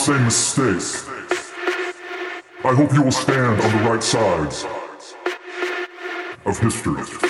same mistake. I hope you will stand on the right sides of history.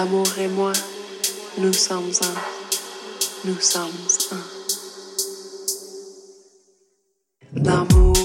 L'amour et moi, nous sommes un. Nous sommes un. L'amour.